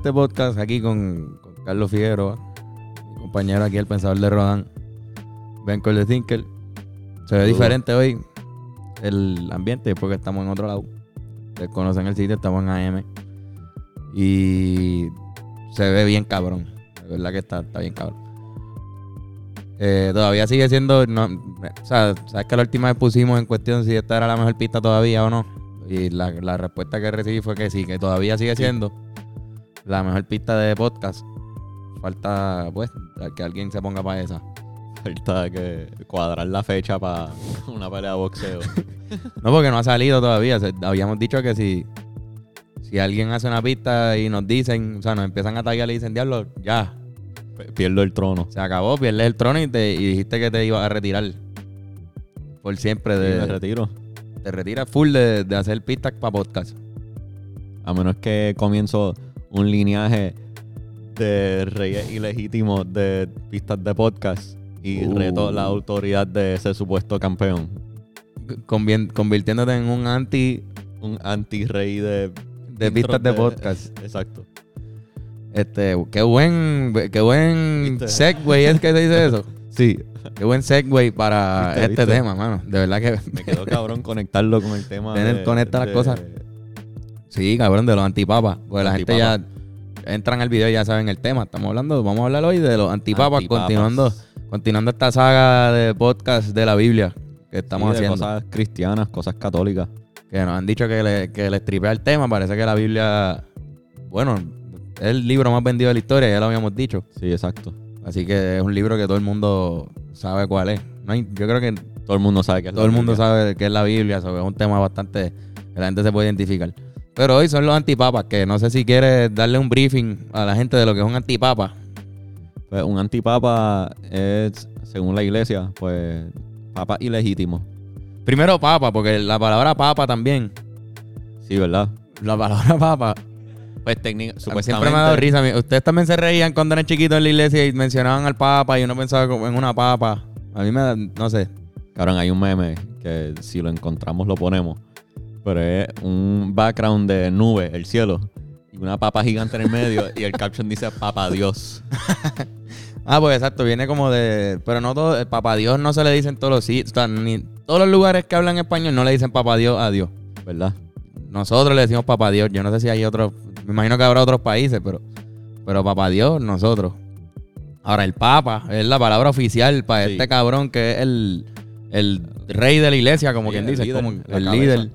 Este podcast aquí con, con Carlos Figueroa, mi compañero aquí, el pensador de Rodan, Ben de Thinker. Se ve diferente hoy el ambiente porque estamos en otro lado. Ustedes conocen el sitio, estamos en AM. Y se ve bien cabrón. De verdad que está, está bien cabrón. Eh, todavía sigue siendo. No, o sea, sabes que la última vez pusimos en cuestión si esta era la mejor pista todavía o no. Y la, la respuesta que recibí fue que sí, que todavía sigue siendo la mejor pista de podcast. Falta, pues, que alguien se ponga para esa. Falta que cuadrar la fecha para una pelea de boxeo. No, porque no ha salido todavía. Habíamos dicho que si, si alguien hace una pista y nos dicen, o sea, nos empiezan a taggear y dicen, diablo, ya, Pierdo el trono. se acabó, pierdes el trono y, te, y dijiste que te ibas a retirar. Por siempre. Sí, De, me retiro. te retiras full de, de hacer pistas para podcast. A menos que comienzo un lineaje de reyes ilegítimos de pistas de podcast y Uh. reto la autoridad de ese supuesto campeón. Convirtiéndote en un anti Un anti-rey de, de pistas de podcast. Exacto. Este, qué buen, qué buen ¿Viste? segue es que se dice eso. Sí, Qué buen segue para ¿Viste, este viste? tema, mano. De verdad que me quedó cabrón conectarlo con el tema. Tener- de- conecta las cosas. Sí, cabrón, de los antipapas. Porque la gente ya entran al video y ya saben el tema. Estamos hablando, vamos a hablar hoy de los antipapas, Antipapas. continuando, continuando esta saga de podcast de la Biblia que estamos Sí, de haciendo. cosas cristianas, cosas católicas. Que nos han dicho que le, que les tripea el tema. Parece que la Biblia, bueno, es el libro más vendido de la historia, ya lo habíamos dicho. Sí, exacto. Así que es un libro que todo el mundo sabe cuál es. No hay- yo creo que Todo el mundo sabe que es todo la el mundo Biblia. sabe qué es la Biblia, es un tema bastante que la gente se puede identificar. Pero hoy son los antipapas, que no sé si quieres darle un briefing a la gente de lo que es un antipapa. Pues un antipapa es, según la iglesia, pues papa ilegítimo. Primero papa, porque la palabra papa también, Sí, ¿verdad? la palabra papa, Pues técnica, siempre me ha dado risa. Ustedes también se reían cuando eran chiquitos en la iglesia y mencionaban al papa y uno pensaba como en una papa. A mí me da, no sé. Cabrón, hay un meme que si lo encontramos lo ponemos. Pero es un background de nube, el cielo. Y una papa gigante en el medio. y el caption dice Papa Dios. Ah, pues exacto, viene como de. Pero no todo. El papá Dios no se le dicen todos los sitios. o sea, ni todos los lugares que hablan español no le dicen papá Dios a Dios. ¿Verdad? Nosotros le decimos papá Dios. Yo no sé si hay otros. Me imagino que habrá otros países, pero. Pero papá Dios, nosotros. Ahora, el papa es la palabra oficial para Sí. este cabrón que es el, el rey de la iglesia, como Sí, quien dice. líder, como el líder,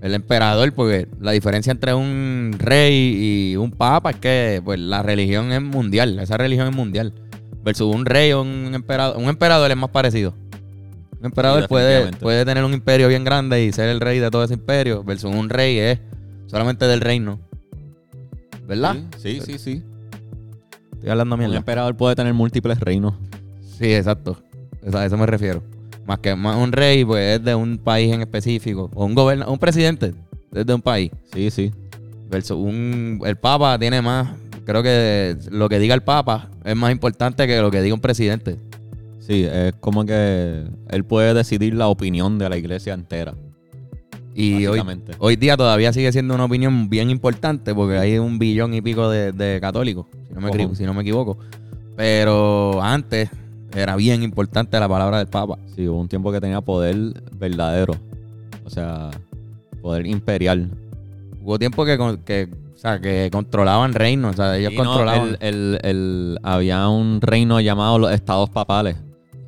el emperador, porque la diferencia entre un rey y un papa es que pues, la religión es mundial. Esa religión es mundial. Versus un rey o un emperador. Un emperador es más parecido. Un emperador Sí, puede, tener un imperio bien grande y ser el rey de todo ese imperio. Versus un rey es solamente del reino. ¿Verdad? Sí, sí, sí. sí. Estoy hablando Un mierda. emperador puede tener múltiples reinos. Sí, exacto. A eso me refiero. Más que más un rey, pues es de un país en específico. O un gobernador, un presidente es de un país. Sí, sí. Un, el papa tiene más. Creo que lo que diga el papa es más importante que lo que diga un presidente. Sí, es como que él puede decidir la opinión de la iglesia entera. Y hoy, hoy día todavía sigue siendo una opinión bien importante porque hay un billón y pico de, de católicos, si no, me, si no me equivoco. Pero antes era bien importante la palabra del papa. Sí, hubo un tiempo que tenía poder verdadero. O sea, poder imperial. Hubo tiempo que, o sea, que controlaban reinos, o sea, ellos no, controlaban. el- el- el- había un reino llamado los estados papales.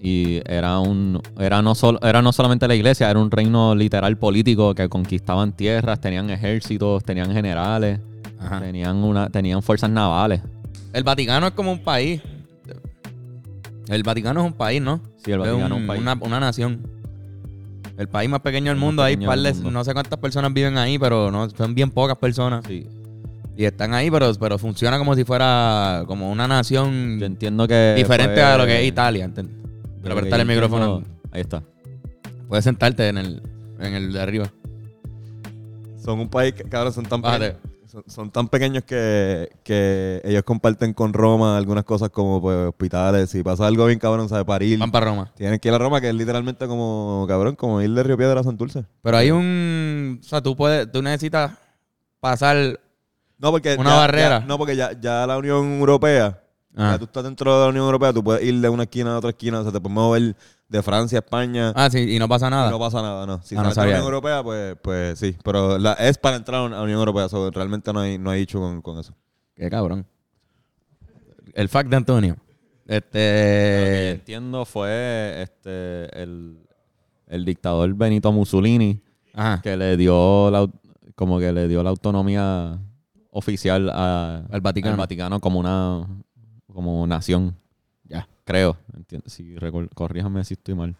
Y era un era no solo era no solamente la iglesia, era un reino literal político que conquistaban tierras, tenían ejércitos, tenían generales, Ajá. tenían una tenían fuerzas navales. El Vaticano es como un país. El Vaticano es un país, ¿no? Sí, el Vaticano es un país. Una, una nación. El país más pequeño del mundo. Hay pequeño del par de- mundo. no sé cuántas personas viven ahí, pero no, son bien pocas personas. Sí. Y están ahí, pero, pero funciona como si fuera como una nación Yo entiendo que diferente fue- a lo que es Italia. ¿entiendes? de Pero apretar el micrófono. entiendo- Ahí está. Puedes sentarte en el, en el de arriba. Son un país que, cabrón, son tan, pequeños, son, son tan pequeños que, que ellos comparten con Roma algunas cosas como pues, hospitales. Si pasa algo bien, cabrón, sabe parir. Van para Roma. Tienen que ir a Roma, que es literalmente como, cabrón, como ir de Río Piedra a Santurce. Pero hay un. O sea, tú puedes. Tú necesitas pasar No, porque Una ya- barrera. ya- no, porque ya, ya la Unión Europea, Ah. ya tú estás dentro de la Unión Europea, tú puedes ir de una esquina a otra esquina, o sea, te puedes mover de Francia a España. Ah, sí, y no pasa y nada. no pasa nada, no. Si Ah, no de la sabía Unión. Europea, pues, pues sí. Pero la, es para entrar a la Unión Europea. so, realmente no hay, no hay dicho con, con eso. Qué cabrón. El fact de Antonio. Lo que yo Este. entiendo fue este el, el dictador Benito Mussolini Ajá. que le dio la, como que le dio la autonomía oficial a- Al Vaticano. Vaticano como una como nación, Ya. creo. Si corríjame si estoy mal.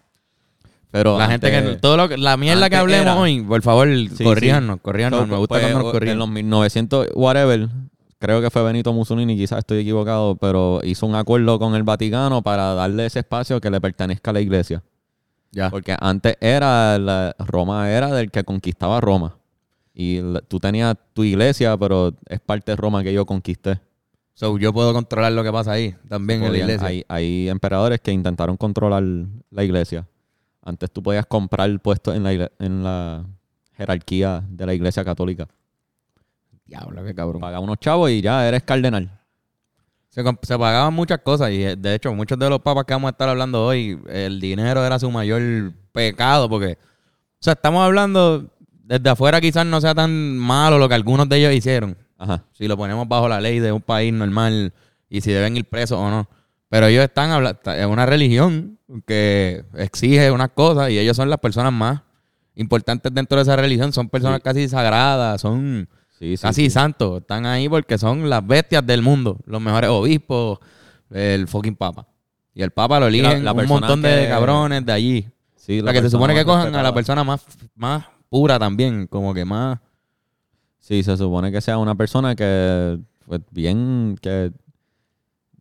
Pero La gente que. antes- Todo lo que, la mierda que antes hablemos era- hoy, por favor, Sí, corríjanos, sí. corríjanos. So, Me gusta pues, cuando nos En los 1900, whatever, creo que fue Benito Mussolini, quizás estoy equivocado, pero hizo un acuerdo con el Vaticano para darle ese espacio que le pertenezca a la iglesia. Ya. Porque antes era, la- Roma era del que conquistaba Roma. Y la- tú tenías tu iglesia, pero es parte de Roma que yo conquisté. So, yo puedo controlar lo que pasa ahí también en la iglesia. Hay, hay emperadores que intentaron controlar la iglesia. Antes tú podías comprar puestos en la, en la jerarquía de la iglesia católica. Diablo, qué cabrón. Paga unos chavos y ya eres cardenal. Se, se pagaban muchas cosas y eh, de hecho muchos de los papas que vamos a estar hablando hoy, el dinero era su mayor pecado porque, o sea, estamos hablando desde afuera quizás no sea tan malo lo que algunos de ellos hicieron, Ajá. si lo ponemos bajo la ley de un país normal y si deben ir presos o no. Pero ellos están hablando, es una religión que exige unas cosas y ellos son las personas más importantes dentro de esa religión, son personas Sí. casi sagradas, son Sí, sí, Casi santos. Están ahí porque son las bestias del mundo. Los mejores obispos, el fucking papa. Y el papa lo la- eligen la un montón de cabrones de allí. Sí, la sea, que se supone que cojan a la persona más, más pura también. Como que más... Sí, se supone que sea una persona que, pues, bien, que,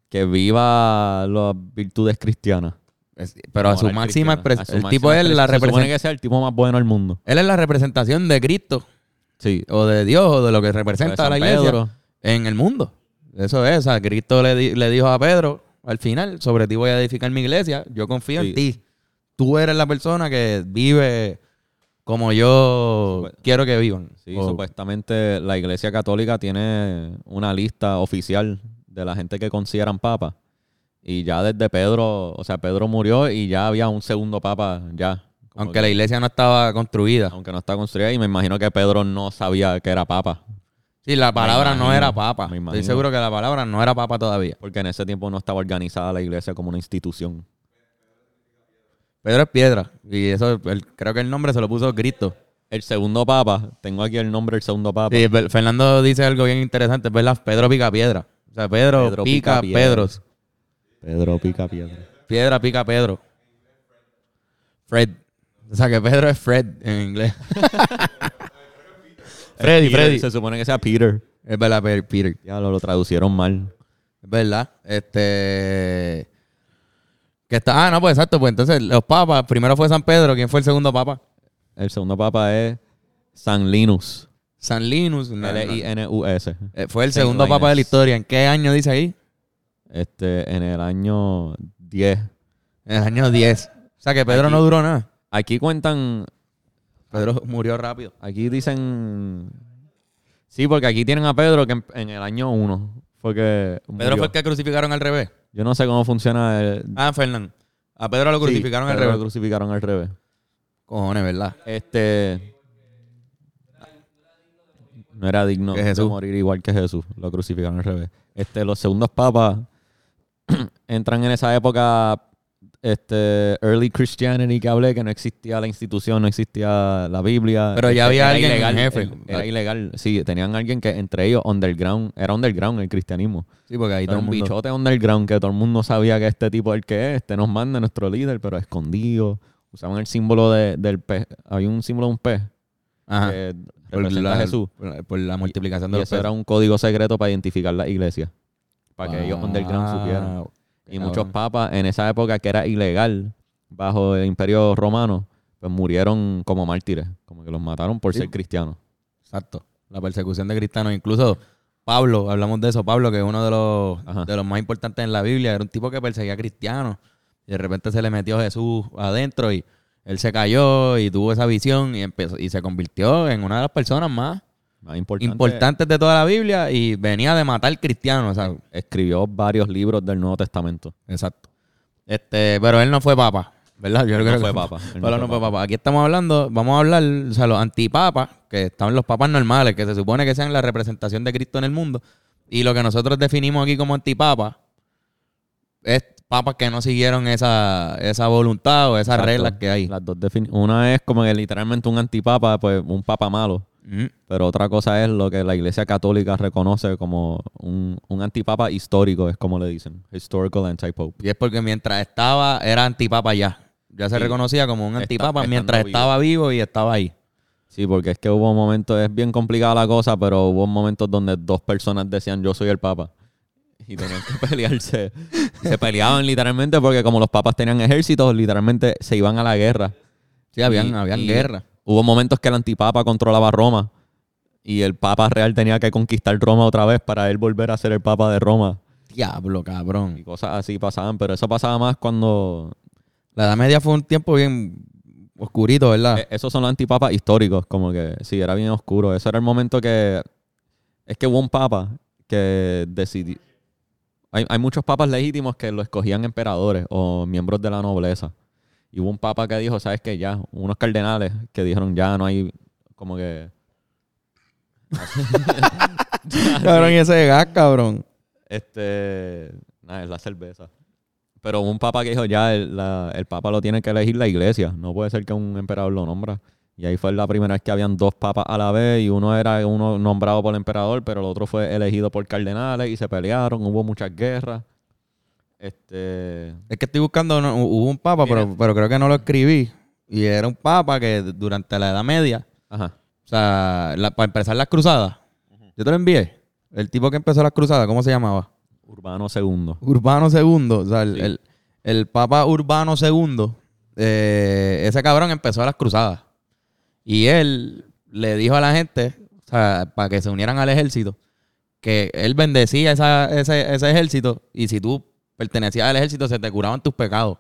que viva las virtudes cristianas. es- pero a su Moral máxima cristiana. A expresión. su El tipo es la. Se supone representación. que sea el tipo más bueno del mundo. Él es la representación de Cristo. Sí. O de Dios. O de lo que representa San la iglesia. Pedro. En el mundo. Eso es. O sea, Cristo le, di- le dijo a Pedro al final, sobre ti voy a edificar mi iglesia. Yo confío Sí. en ti. Tú eres la persona que vive como yo quiero que vivan. Sí, supuestamente la iglesia católica tiene una lista oficial de la gente que consideran papa. Y ya desde Pedro, o sea, Pedro murió y ya había un segundo papa ya. Aunque que- la iglesia no estaba construida. aunque no está construida y me imagino que Pedro no sabía que era papa. Sí, la palabra no era papa. Estoy seguro que la palabra no era papa todavía. Porque en ese tiempo no estaba organizada la iglesia como una institución. Pedro es piedra. Y eso, el- creo que el nombre se lo puso Cristo. El segundo papa, tengo aquí el nombre del segundo papa. Sí, Fe- Fernando dice algo bien interesante, es verdad, Pedro pica piedra. O sea, Pedro, Pedro pica, pica piedra. Pedros. Pedro pica piedra. Piedra pica Pedro. Fred. O sea, que Pedro es Fred en inglés. Freddy, Peter, Freddy. Se supone que sea Peter. Es verdad, Pe- Peter. Ya lo, lo traducieron mal. Es verdad. Este. Que está. Ah, no, pues exacto. Pues entonces, los papas. Primero fue San Pedro. ¿Quién fue el segundo papa? El segundo papa es San Linus. San Linus. No. L-I-N-U-S. Eh, Fue el Saint segundo papa de la historia. ¿En qué año dice ahí? Este, en el año 10. En el año 10. O sea que Pedro Aquí. no duró nada. Aquí cuentan, Pedro murió rápido. aquí dicen... Sí, porque aquí tienen a Pedro que en, en el año 1 fue que Pedro murió. fue el que crucificaron al revés. Yo no sé cómo funciona el... Ah, Fernán. A Pedro lo crucificaron Sí, al Pedro revés. Lo crucificaron al revés. Cojones, ¿verdad? Este... No era digno Que de morir igual que Jesús. Lo crucificaron al revés. Este, los segundos papas entran en esa época este early Christianity que hablé, que no existía la institución, no existía la Biblia. Pero ya Este, había era alguien ilegal, jefe. Era ilegal. Sí, tenían alguien que entre ellos underground, era underground el cristianismo. Sí, porque ahí Era todo un mundo... bichote underground que todo el mundo sabía que este tipo es el que es, este nos manda nuestro líder, pero escondido. Usaban el símbolo de- del pez. Había un símbolo de un pez Ajá. que Por representa la, a Jesús. por- por la multiplicación Y de los eso era un código secreto para identificar la iglesia. Para que ellos underground Wow. supieran. Y muchos papas en esa época que era ilegal bajo el imperio romano, pues murieron como mártires. Como que los mataron por Sí. ser cristianos. Exacto. La persecución de cristianos. Incluso Pablo, hablamos de eso. Pablo, que es uno de los, Ajá. de los más importantes en la Biblia, era un tipo que perseguía a cristianos. Y de repente se le metió Jesús adentro y él se cayó y tuvo esa visión y empezó y se convirtió en una de las personas Más importante, importantes de toda la Biblia y venía de matar cristianos. O sea, Escribió varios libros del Nuevo Testamento. exacto. Este, pero él no fue papa, ¿verdad? Yo Él creo no que fue papa. Él Pero no fue papa. Aquí estamos hablando, vamos a hablar, o sea, los antipapas, que están los papas normales, que se supone que sean la representación de Cristo en el mundo. Y lo que nosotros definimos aquí como antipapas es papas que no siguieron esa, esa voluntad o esas Exacto. reglas que hay. Las dos Una es como que literalmente un antipapa, pues un papa malo. Mm. Pero otra cosa es lo que la Iglesia Católica reconoce como un, un antipapa histórico, es como le dicen. Historical antipope. Y es porque mientras estaba, era antipapa ya. Ya se Sí. reconocía como un antipapa mientras vivo. estaba vivo y estaba ahí. Sí, porque es que hubo momentos, es bien complicada la cosa, pero hubo momentos donde dos personas decían yo soy el papa. Y tenían que pelearse. Y se peleaban literalmente porque como los papas tenían ejércitos, literalmente se iban a la guerra. Sí, habían, Y- habían y guerra. Hubo momentos que el antipapa controlaba Roma y el papa real tenía que conquistar Roma otra vez para él volver a ser el papa de Roma. Diablo, cabrón. Y cosas así pasaban, pero eso pasaba más cuando... La Edad Media fue un tiempo bien oscurito, ¿verdad? eh, esos son los antipapas históricos, como que sí, era bien oscuro. Ese era el momento que... Es que hubo un papa que decidió... Hay, hay muchos papas legítimos que lo escogían emperadores o miembros de la nobleza. Y hubo un papa que dijo, ¿sabes qué? Ya, unos cardenales que dijeron, ya no hay como que... cabrón, y ese gas, cabrón. Este. Nada, es la cerveza. Pero un papa que dijo ya, el, la- el papa lo tiene que elegir la iglesia. No puede ser que un emperador lo nombra. Y ahí fue la primera vez que habían dos papas a la vez y uno era uno nombrado por el emperador, pero el otro fue elegido por cardenales y se pelearon, hubo muchas guerras. Este. Es que estoy buscando, no, hubo un papa, pero, pero creo que no lo escribí. Y era un papa que durante la Edad Media, Ajá. o sea, la- para empezar las cruzadas, yo te lo envié. El tipo que empezó las cruzadas, ¿cómo se llamaba? Urbano II. Urbano II. O sea, el, Sí. el- el papa Urbano II, eh, ese cabrón empezó las cruzadas. Y él le dijo a la gente, o sea, para que se unieran al ejército, que él bendecía esa- ese, ese ejército y si tú pertenecías al ejército se te curaban tus pecados.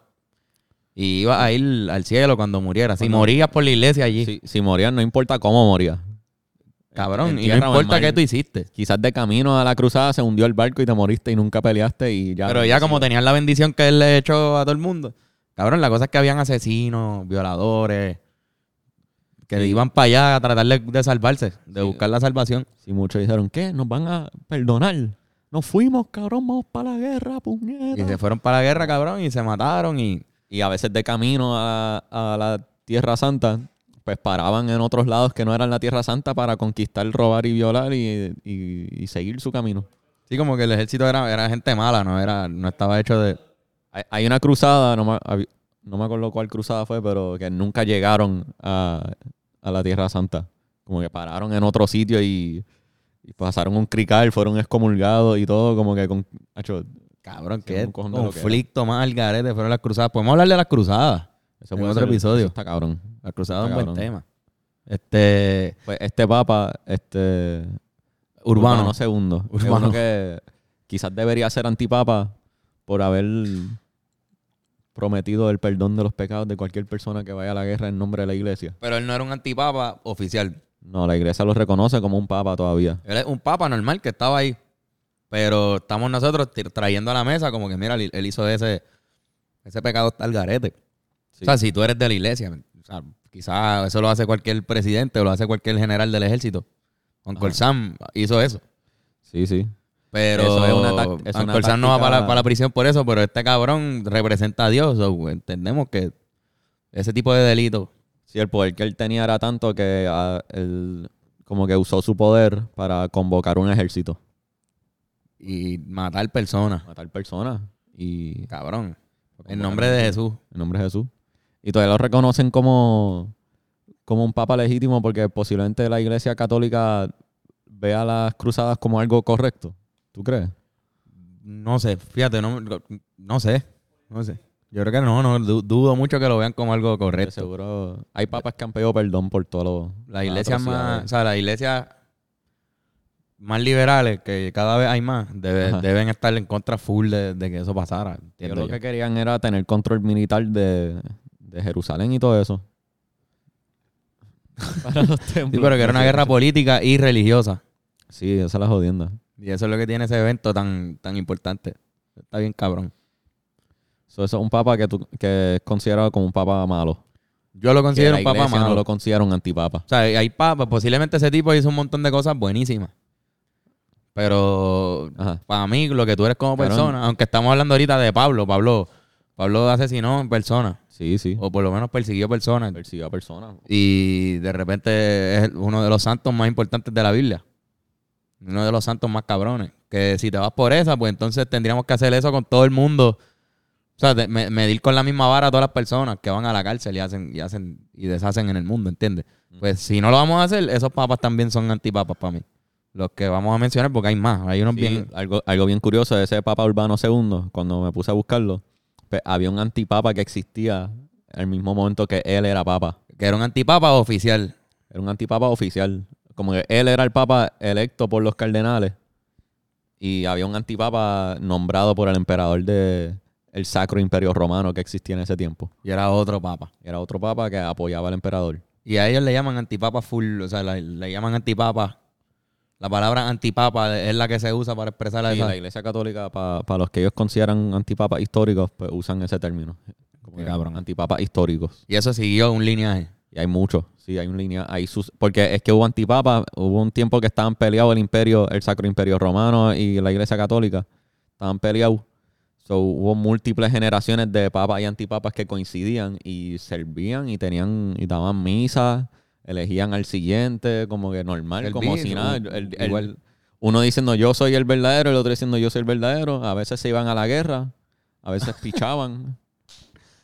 Y ibas a ir al cielo cuando murieras. Si morías por la iglesia allí, Si, si morías, no importa cómo morías. cabrón, y no importa qué tú hiciste. Quizás de camino a la cruzada se hundió el barco y te moriste y nunca peleaste y ya. Pero ya como tenían la bendición que él le echó a todo el mundo. Cabrón, la cosa es que habían asesinos, violadores, que Sí. iban para allá a tratar de, de salvarse, de Sí. buscar la salvación. Sí, muchos dijeron, ¿qué? ¿Nos van a perdonar? Nos fuimos, cabrón, vamos para la guerra, Y puñeta. se fueron para la guerra, cabrón, y se mataron y... Y a veces de camino a, a la Tierra Santa, pues paraban en otros lados que no eran la Tierra Santa para conquistar, robar y violar y, y- y seguir su camino. Sí, como que el ejército era, era gente mala, no era no estaba hecho de... Hay, hay una cruzada, no me, no me acuerdo cuál cruzada fue, pero que nunca llegaron a, a la Tierra Santa. Como que pararon en otro sitio y, y pasaron un crical, fueron excomulgados y todo, como que con... Cabrón, qué un cojón de lo que conflicto más al garete fueron las cruzadas. Podemos hablar de las cruzadas. Eso En puede otro ser- episodio. eso está cabrón. Las cruzadas es un Está buen cabrón. tema. Este... Pues este papa, este... Urbano. segundo. es Urbano. uno que quizás debería ser antipapa por haber prometido el perdón de los pecados de cualquier persona que vaya a la guerra en nombre de la iglesia. Pero él no era un antipapa oficial. No, la iglesia lo reconoce como un papa todavía. Él es un papa normal que estaba ahí. Pero estamos nosotros trayendo a la mesa como que, mira, él hizo ese, ese pecado al garete. Sí. O sea, si tú eres de la iglesia, o sea, quizás eso lo hace cualquier presidente o lo hace cualquier general del ejército. Uncle Ajá. Sam hizo eso. Sí, sí. Pero Eso es una Uncle Sam no va para la, táctica- para la prisión por eso, pero este cabrón representa a Dios. so, entendemos que ese tipo de delito. Sí, el poder que él tenía era tanto que ah, él como que usó su poder para convocar un ejército, Y matar personas. matar personas y Cabrón. En nombre de Jesús. En nombre de Jesús. Y todavía lo reconocen como, como un papa legítimo porque posiblemente la iglesia católica vea las cruzadas como algo correcto. ¿Tú crees? No sé, fíjate, no, no sé. No sé. Yo creo que no, no. du- dudo mucho que lo vean como algo correcto. seguro. Hay papas que han pedido perdón por todo lo. La iglesia más, o sea, la iglesia más liberales, que cada vez hay más, debe- deben estar en contra full de, de que eso pasara. Entiendo lo yo. que querían era tener control militar de, de Jerusalén y todo eso. para los Sí, templos. pero que era una guerra política y religiosa. Sí, esa es la jodienda. Y eso es lo que tiene ese evento tan, tan importante. Está bien cabrón. So, eso es un papa que, tú, que es considerado como un papa malo. Yo lo Que considero la un papa iglesia malo. no lo considera un antipapa. O sea, hay papas, posiblemente ese tipo hizo un montón de cosas buenísimas. Pero Ajá. para mí, lo que tú eres como Cabrón. persona, aunque estamos hablando ahorita de Pablo, Pablo, Pablo asesinó en persona, Sí, sí. o por lo menos persiguió personas. Persiguió a personas. Y de repente es uno de los santos más importantes de la Biblia. Uno de los santos más cabrones. Que si te vas por esa, pues entonces tendríamos que hacer eso con todo el mundo. O sea, de- me- medir con la misma vara a todas las personas que van a la cárcel y hacen y hacen y deshacen en el mundo, ¿entiendes? Pues si no lo vamos a hacer, esos papas también son antipapas para mí. Los que vamos a mencionar porque hay más. Hay unos Sí, bien... algo, algo bien curioso de ese Papa Urbano II, cuando me puse a buscarlo, pues, había un antipapa que existía al mismo momento que él era papa. Que era un antipapa oficial. Era un antipapa oficial. Como que él era el papa electo por los cardenales y había un antipapa nombrado por el emperador de el Sacro Imperio Romano que existía en ese tiempo. Y era otro papa. Era otro papa que apoyaba al emperador. Y a ellos le llaman antipapa full, o sea, la- le, llaman antipapa. La palabra antipapa es la que se usa para expresar a Y esa. la Iglesia Católica, para los que ellos consideran antipapas históricos, pues usan ese término. Como cabrón. Antipapas históricos. Y eso siguió un lineaje. Y hay muchos, sí, hay una línea, hay sus, porque es que hubo antipapas, hubo un tiempo que estaban peleados el imperio, el Sacro Imperio Romano y la Iglesia Católica, estaban peleados. So, hubo múltiples generaciones de papas y antipapas que coincidían y servían y tenían y daban misa, elegían al siguiente, como que normal, El como si nada. u- El- el- igual. uno diciendo yo soy el verdadero, el otro diciendo yo soy el verdadero. A veces se iban a la guerra, a veces pichaban.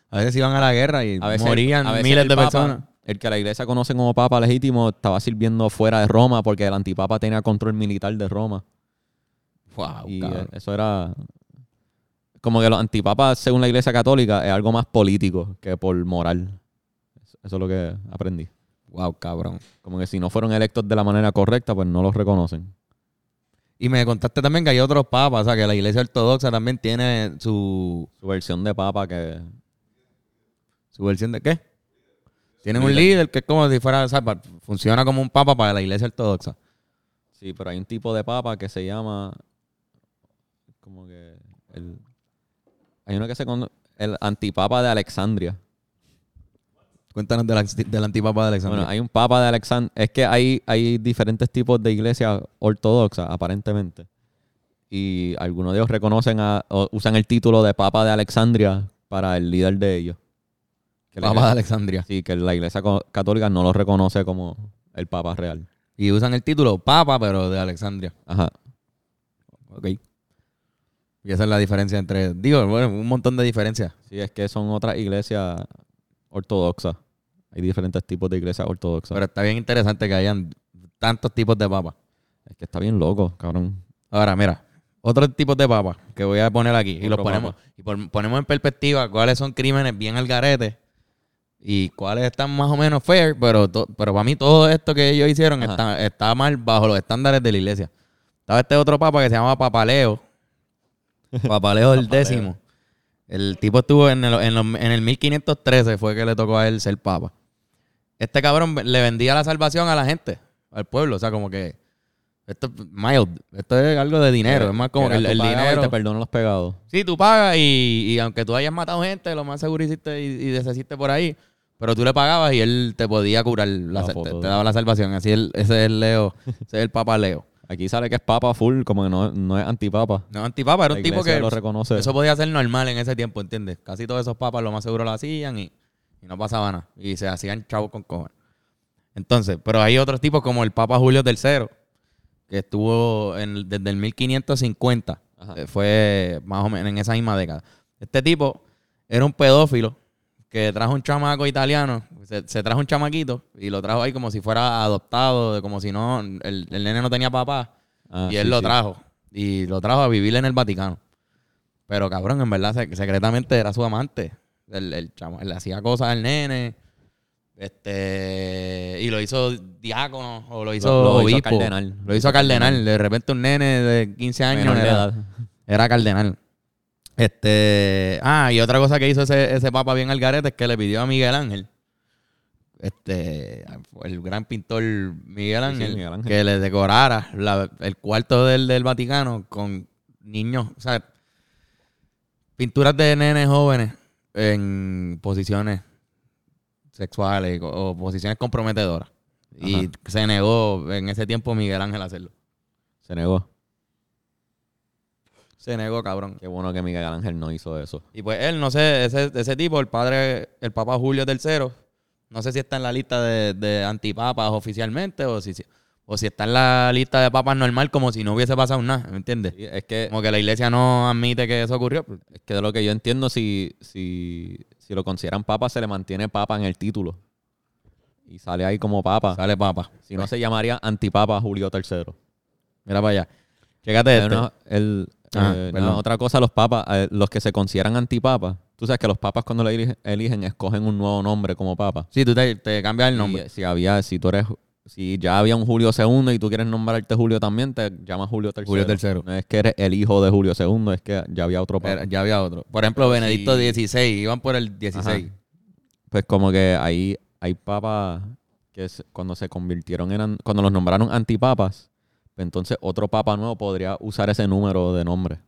A veces iban a la guerra y A veces, morían a veces miles de papa, personas. El que la iglesia conoce como papa legítimo estaba sirviendo fuera de Roma porque el antipapa tenía control militar de Roma. Wow, y cabrón. eso era... Como que los antipapas, según la iglesia católica, es algo más político que por moral. Eso es lo que aprendí. Wow, cabrón. Como que si no fueron electos de la manera correcta, pues no los reconocen. Y me contaste también que hay otros papas, o sea, que la iglesia ortodoxa también tiene su, Su versión de papa que... su versión de qué. Tienen un líder que es como si fuera, o sea, funciona como un papa para la iglesia ortodoxa. Sí, pero hay un tipo de papa que se llama... Como que... El, hay uno que se conoce... El antipapa de Alexandria. Cuéntanos del, del antipapa de Alexandria. Bueno, hay un papa de Alexandria. Es que hay, hay diferentes tipos de iglesias ortodoxas, aparentemente. Y algunos de ellos reconocen a, o usan el título de papa de Alexandria para el líder de ellos. Que papa de Alexandria. Sí, que la iglesia católica no lo reconoce como el papa real. Y usan el título papa, pero de Alexandria. Ajá. Ok. Y esa es la diferencia entre, digo, bueno, un montón de diferencias. Sí, es que son otras iglesias ortodoxas. Hay diferentes tipos de iglesias ortodoxas. Pero está bien interesante que hayan tantos tipos de papas. es que está bien loco, cabrón. Ahora, mira, otros tipos de papas que voy a poner aquí y los ponemos papa. y pon- ponemos en perspectiva cuáles son crímenes bien al garete y cuáles están más o menos fair, pero, to- pero para mí todo esto que ellos hicieron está, está mal bajo los estándares de la iglesia. Estaba este otro papa que se llama Papaleo. Papaleo el décimo. El tipo estuvo en el, en, los- en el 1513 fue que le tocó a él ser papa. Este cabrón le vendía la salvación a la gente, al pueblo. O sea, como que esto es mild. Esto es algo de dinero. es más como que el, el dinero. te perdonan los pegados. Sí, tú pagas y, y aunque tú hayas matado gente, lo más seguro hiciste y, y deshiciste por ahí. Pero tú le pagabas y él te podía curar, la, La te, foto. te daba la salvación. Así el, ese es el Leo, ese es el Papa Leo. Aquí sale que es papa full, como que no, no es antipapa. No, antipapa, era un tipo que lo reconoce. eso podía ser normal en ese tiempo, ¿entiendes? Casi todos esos papas lo más seguro lo hacían y, y no pasaba nada. Y se hacían chavos con cojones. Entonces, pero hay otros tipos como el Papa Julio III, que estuvo en- desde el 1550. Ajá. Eh, Fue más o menos en esa misma década. Este tipo era un pedófilo que trajo un chamaco italiano, se, se trajo un chamaquito y lo trajo ahí como si fuera adoptado, como si no, el, el nene no tenía papá Ah, y sí, él lo sí. trajo. Y lo trajo a vivir en el Vaticano. Pero cabrón, en verdad, sec- secretamente era su amante. El, el chamo- él le hacía cosas al nene. Este. Y lo hizo diácono o lo hizo Lo- lo hizo cardenal. Lo hizo cardenal. De repente un nene de 15 años era, edad. era cardenal. Este. Ah, y otra cosa que hizo ese, ese papa bien al garete es que le pidió a Miguel Ángel. este, el gran pintor Miguel sí, Ángel, Miguel Ángel. que le decorara la- el cuarto del, del Vaticano con niños, o sea, pinturas de nenes jóvenes en posiciones sexuales o, posiciones comprometedoras. Y se negó en ese tiempo Miguel Ángel a hacerlo. Se negó. Se negó, cabrón. Qué bueno que Miguel Ángel no hizo eso. Y pues él, no sé, ese, ese tipo, el padre, el Papa Julio III, no sé si está en la lista de, de antipapas oficialmente o si, o si está en la lista de papas normal como si no hubiese pasado nada, ¿me entiendes? Sí, es que Como que la iglesia no admite que eso ocurrió. Es que de lo que yo entiendo, si, si, si lo consideran papa, se le mantiene papa en el título. Y sale ahí como papa. Sale papa. Si no, se llamaría antipapa Julio III. Mira para allá. Chécate este. no, el- Ah, eh, no, otra cosa, los papas, eh, los que se consideran antipapas, tú sabes que los papas cuando lo eligen, eligen escogen un nuevo nombre como papa. Sí, tú te, te cambias el nombre. si había, si tú eres, si ya había un Julio II y tú quieres nombrarte Julio también, te llamas Julio III. Julio III. No es que eres el hijo de Julio II, es que ya había otro papa. Era- ya había otro. Por ejemplo, Benedicto Sí. XVI. Iban por el 16. Ajá. Pues como que ahí hay papas que cuando se convirtieron en, an- cuando los nombraron antipapas, entonces otro papa nuevo podría usar ese número de nombre.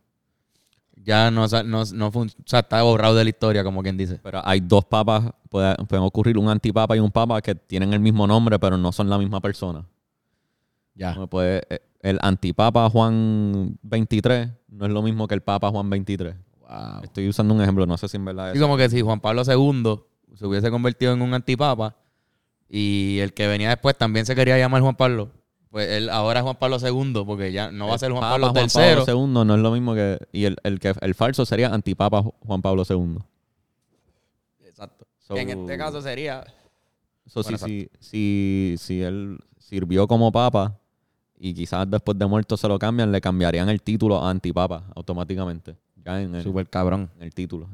Ya no, no, no o sea, está borrado de la historia, como quien dice. Pero hay dos papas, puede- pueden ocurrir un antipapa y un papa que tienen el mismo nombre, pero no son la misma persona. Ya. Como puede- eh, el antipapa Juan 23 no es lo mismo que el papa Juan 23. Wow. Estoy usando un ejemplo, no sé si en verdad es. como que si Juan Pablo II se hubiese convertido en un antipapa y el que venía después también se quería llamar Juan Pablo, pues él ahora es Juan Pablo II porque ya no va a ser Juan Papa Pablo Juan III. Pablo II no es lo mismo que. Y el, el que el falso sería antipapa Ju- Juan Pablo II. Exacto. So- que en este caso sería... So, Bueno, si, si, si, si él sirvió como papa y quizás después de muerto se lo cambian, le cambiarían el título a antipapa automáticamente. Ya en el, Súper cabrón, en el título.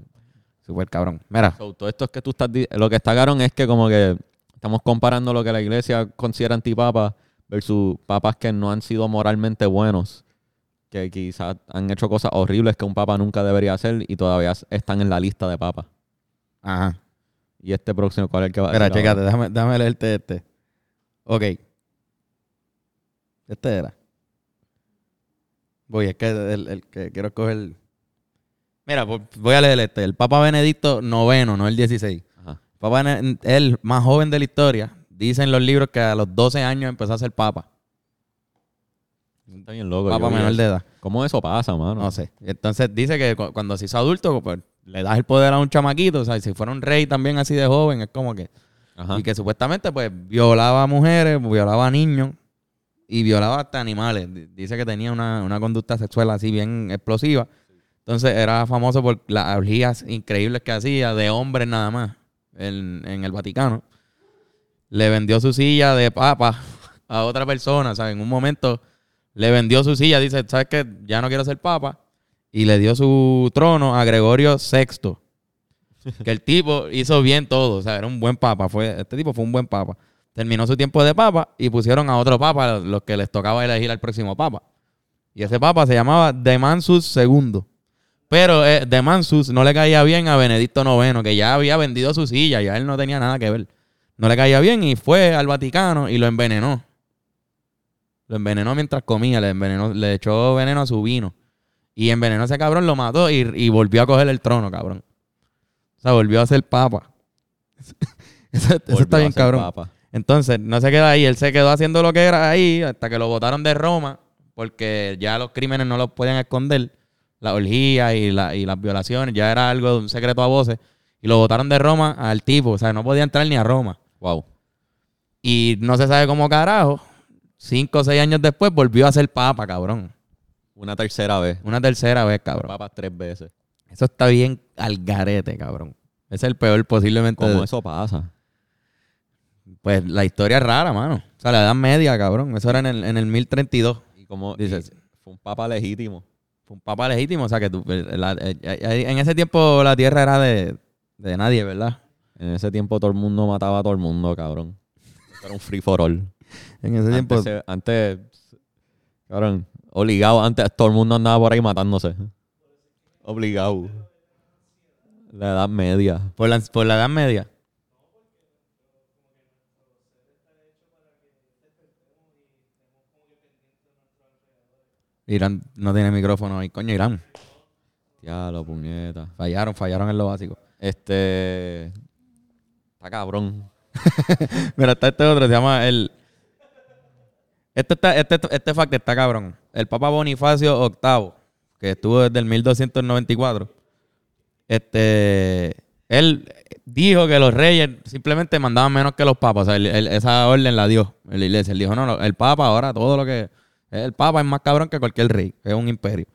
súper cabrón. Mira, So, todo esto es que tú estás. Lo que está cabrón es que, como que estamos comparando lo que la iglesia considera antipapa versus papas que no han sido moralmente buenos, que quizás han hecho cosas horribles que un papa nunca debería hacer y todavía están en la lista de papas. ajá. Y este próximo, ¿cuál es el que va a Espera, chécate, déjame, déjame leerte este. Ok. Este era. Voy, es que el, el que quiero escoger... Mira, vo- voy a leer este. El Papa Benedicto IX, no el 16. Ajá. Papa, el más joven de la historia, dicen los libros que a los 12 años empezó a ser papa. Está bien loco. Papa yo menor de edad. ¿Cómo eso pasa, mano? No sé. Entonces dice que cu- cuando se hizo adulto, pues le das el poder a un chamaquito. O sea, si fuera un rey también así de joven, es como que. Ajá. Y que supuestamente, pues, violaba a mujeres, violaba a niños y violaba hasta animales. Dice que tenía una, una conducta sexual así bien explosiva. Entonces era famoso por las orgías increíbles que hacía de hombres nada más en, en el Vaticano. Le vendió su silla de papa a otra persona. O sea, en un momento le vendió su silla. Dice, ¿sabes qué? Ya no quiero ser papa. Y le dio su trono a Gregorio VI. Que el tipo hizo bien todo. O sea, era un buen papa. Fue, este tipo fue un buen papa. Terminó su tiempo de papa y pusieron a otro papa, los que les tocaba elegir al próximo papa. Y ese papa se llamaba Demansus II. Pero eh, Demansus no le caía bien a Benedicto IX, que ya había vendido su silla, ya él no tenía nada que ver. No le caía bien y fue al Vaticano y lo envenenó. Lo envenenó mientras comía, le, envenenó, le echó veneno a su vino. Y envenenó a ese cabrón, lo mató y, y volvió a coger el trono, cabrón. O sea, volvió a ser papa. eso, está bien, cabrón. papa. Entonces, no se queda ahí. Él se quedó haciendo lo que era ahí hasta que lo votaron de Roma, porque ya los crímenes no los podían esconder. La orgía y, la- y las violaciones ya era algo de un secreto a voces. Y lo votaron de Roma al tipo. O sea, no podía entrar ni a Roma. Wow. Y no se sabe cómo carajo. Cinco o seis años después volvió a ser papa, cabrón. Una tercera vez. Una tercera vez, cabrón. Papas tres veces. Eso está bien al garete, cabrón. Es el peor posiblemente. ¿Cómo de- eso pasa? Pues la historia es rara, mano. O sea, la edad media, cabrón. Eso era en el, en el 1032. Y como Dices- fue un papa legítimo. Fue un papa legítimo. O sea, que tú, la- eh, eh, en ese tiempo la tierra era de, de nadie, ¿verdad? En ese tiempo todo el mundo mataba a todo el mundo, cabrón. Era un free for all. En ese tiempo. Antes, cabrón, obligado. Antes todo el mundo andaba por ahí matándose. Obligado. La edad media. Por la, por la edad media. Irán no tiene micrófono ahí, coño, Irán. Ya, lo puñeta. Fallaron, fallaron en lo básico. Este. Está cabrón. Mira, está este otro, se llama el. Este, está, este, este fact está cabrón. El Papa Bonifacio VIII, que estuvo desde el 1294, este, él dijo que los reyes simplemente mandaban menos que los papas. O sea, esa orden la dio la iglesia. Él dijo, no, no, el Papa ahora todo lo que... El Papa es más cabrón que cualquier rey, es un imperio.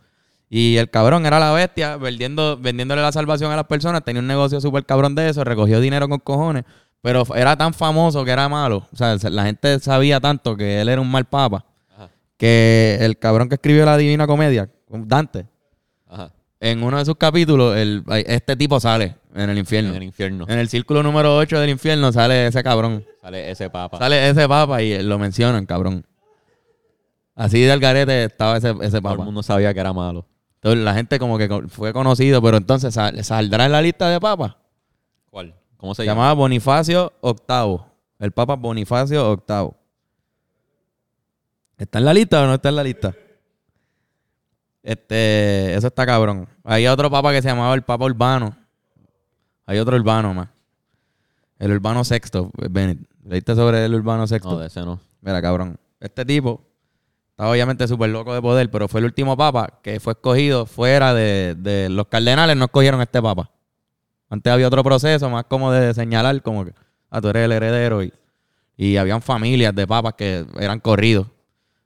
Y el cabrón era la bestia, vendiendo, vendiéndole la salvación a las personas. Tenía un negocio súper cabrón de eso, recogió dinero con cojones. Pero era tan famoso que era malo. O sea, la gente sabía tanto que él era un mal papa. Ajá. Que el cabrón que escribió la Divina Comedia, Dante, Ajá. en uno de sus capítulos, el, este tipo sale en el infierno. En el infierno. En el círculo número 8 del infierno sale ese cabrón. Sale ese papa. Sale ese papa y lo mencionan, cabrón. Así del garete estaba ese, ese Todo el papa. mundo sabía que era malo. Entonces la gente como que fue conocido, pero entonces sal- saldrá en la lista de papas. ¿Cuál? ¿Cómo se, Se llama? llamaba Bonifacio VIII. El Papa Bonifacio VIII. ¿Está en la lista o no está en la lista? Este, eso está cabrón. Hay otro papa que se llamaba el Papa Urbano. Hay otro urbano más. El Urbano Sexto. Bennett. ¿Leíste sobre el Urbano Sexto? No, de ese no. Mira, cabrón. Este tipo obviamente súper loco de poder, pero fue el último papa que fue escogido fuera de, de los cardenales, no escogieron a este papa. Antes había otro proceso más como de señalar, como que ah, tú eres el heredero y, y habían familias de papas que eran corridos.